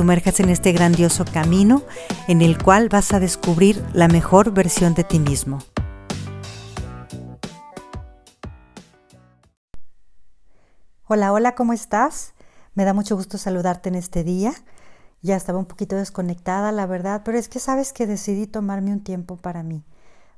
sumerjas en este grandioso camino en el cual vas a descubrir la mejor versión de ti mismo. Hola, hola, ¿cómo estás? Me da mucho gusto saludarte en este día. Ya estaba un poquito desconectada, la verdad, pero es que sabes que decidí tomarme un tiempo para mí.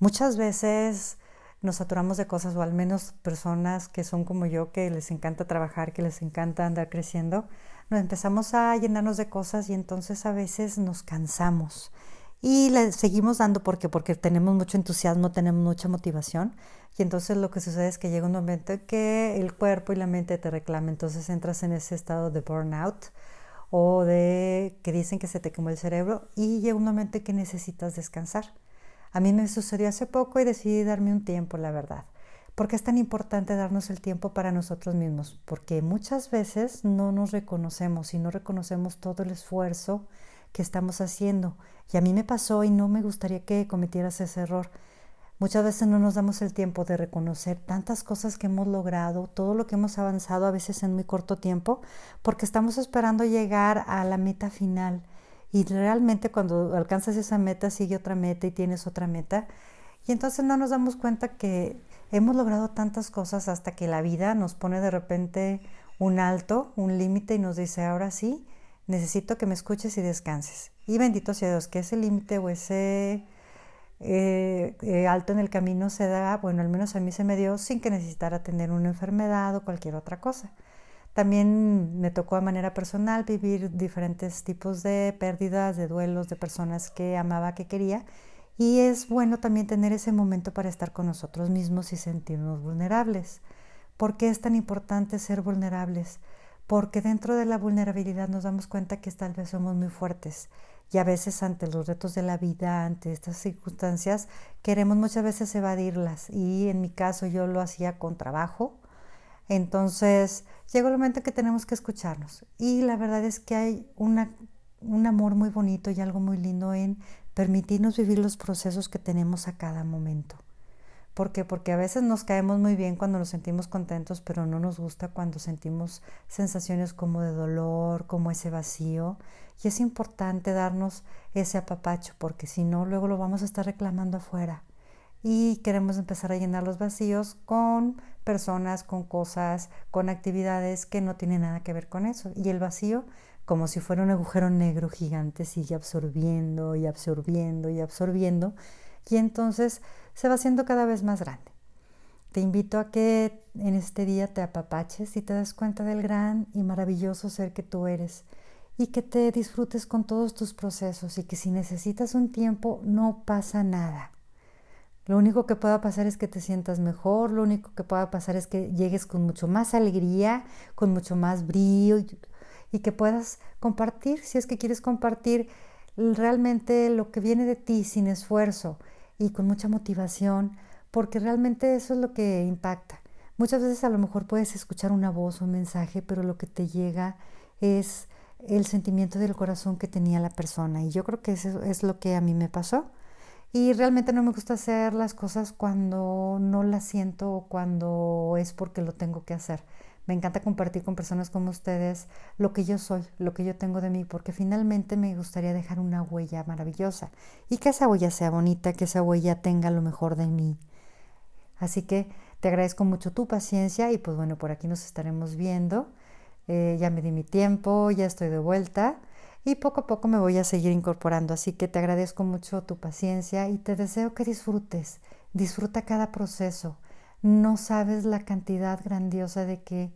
Muchas veces nos saturamos de cosas, o al menos personas que son como yo, que les encanta trabajar, que les encanta andar creciendo, nos empezamos a llenarnos de cosas y entonces a veces nos cansamos y le seguimos dando porque porque tenemos mucho entusiasmo, tenemos mucha motivación y entonces lo que sucede es que llega un momento en que el cuerpo y la mente te reclaman, entonces entras en ese estado de burnout o de que dicen que se te quemó el cerebro y llega un momento en que necesitas descansar. A mí me sucedió hace poco y decidí darme un tiempo, la verdad. ¿Por qué es tan importante darnos el tiempo para nosotros mismos? Porque muchas veces no nos reconocemos y no reconocemos todo el esfuerzo que estamos haciendo. Y a mí me pasó y no me gustaría que cometieras ese error. Muchas veces no nos damos el tiempo de reconocer tantas cosas que hemos logrado, todo lo que hemos avanzado a veces en muy corto tiempo, porque estamos esperando llegar a la meta final. Y realmente cuando alcanzas esa meta sigue otra meta y tienes otra meta. Y entonces no nos damos cuenta que hemos logrado tantas cosas hasta que la vida nos pone de repente un alto, un límite y nos dice, ahora sí, necesito que me escuches y descanses. Y bendito sea Dios, que ese límite o ese eh, eh, alto en el camino se da, bueno, al menos a mí se me dio sin que necesitara tener una enfermedad o cualquier otra cosa. También me tocó a manera personal vivir diferentes tipos de pérdidas, de duelos, de personas que amaba, que quería y es bueno también tener ese momento para estar con nosotros mismos y sentirnos vulnerables. ¿Por qué es tan importante ser vulnerables? Porque dentro de la vulnerabilidad nos damos cuenta que tal vez somos muy fuertes y a veces ante los retos de la vida, ante estas circunstancias, queremos muchas veces evadirlas y en mi caso yo lo hacía con trabajo. Entonces llegó el momento en que tenemos que escucharnos y la verdad es que hay una, un amor muy bonito y algo muy lindo en permitirnos vivir los procesos que tenemos a cada momento. ¿Por qué? Porque a veces nos caemos muy bien cuando nos sentimos contentos, pero no nos gusta cuando sentimos sensaciones como de dolor, como ese vacío. Y es importante darnos ese apapacho, porque si no, luego lo vamos a estar reclamando afuera. Y queremos empezar a llenar los vacíos con personas, con cosas, con actividades que no tienen nada que ver con eso. Y el vacío como si fuera un agujero negro gigante, sigue absorbiendo y absorbiendo y absorbiendo, y entonces se va haciendo cada vez más grande. Te invito a que en este día te apapaches y te des cuenta del gran y maravilloso ser que tú eres y que te disfrutes con todos tus procesos y que si necesitas un tiempo no pasa nada. Lo único que pueda pasar es que te sientas mejor, lo único que pueda pasar es que llegues con mucho más alegría, con mucho más brillo, y que puedas compartir, si es que quieres compartir realmente lo que viene de ti sin esfuerzo y con mucha motivación, porque realmente eso es lo que impacta. Muchas veces a lo mejor puedes escuchar una voz un mensaje, pero lo que te llega es el sentimiento del corazón que tenía la persona. Y yo creo que eso es lo que a mí me pasó. Y realmente no me gusta hacer las cosas cuando no las siento o cuando es porque lo tengo que hacer. Me encanta compartir con personas como ustedes lo que yo soy, lo que yo tengo de mí, porque finalmente me gustaría dejar una huella maravillosa y que esa huella sea bonita, que esa huella tenga lo mejor de mí. Así que te agradezco mucho tu paciencia y pues bueno, por aquí nos estaremos viendo. Eh, ya me di mi tiempo, ya estoy de vuelta y poco a poco me voy a seguir incorporando. Así que te agradezco mucho tu paciencia y te deseo que disfrutes. Disfruta cada proceso. No sabes la cantidad grandiosa de que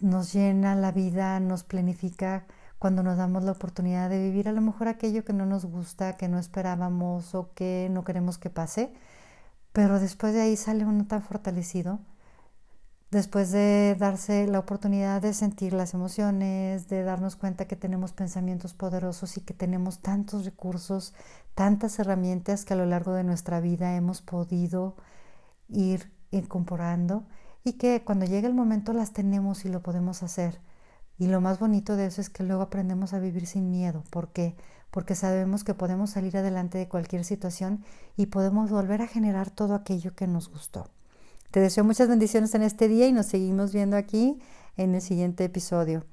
nos llena la vida, nos planifica cuando nos damos la oportunidad de vivir a lo mejor aquello que no nos gusta, que no esperábamos o que no queremos que pase, pero después de ahí sale uno tan fortalecido. después de darse la oportunidad de sentir las emociones, de darnos cuenta que tenemos pensamientos poderosos y que tenemos tantos recursos, tantas herramientas que a lo largo de nuestra vida hemos podido ir incorporando y que cuando llegue el momento las tenemos y lo podemos hacer. Y lo más bonito de eso es que luego aprendemos a vivir sin miedo. ¿Por qué? Porque sabemos que podemos salir adelante de cualquier situación y podemos volver a generar todo aquello que nos gustó. Te deseo muchas bendiciones en este día y nos seguimos viendo aquí en el siguiente episodio.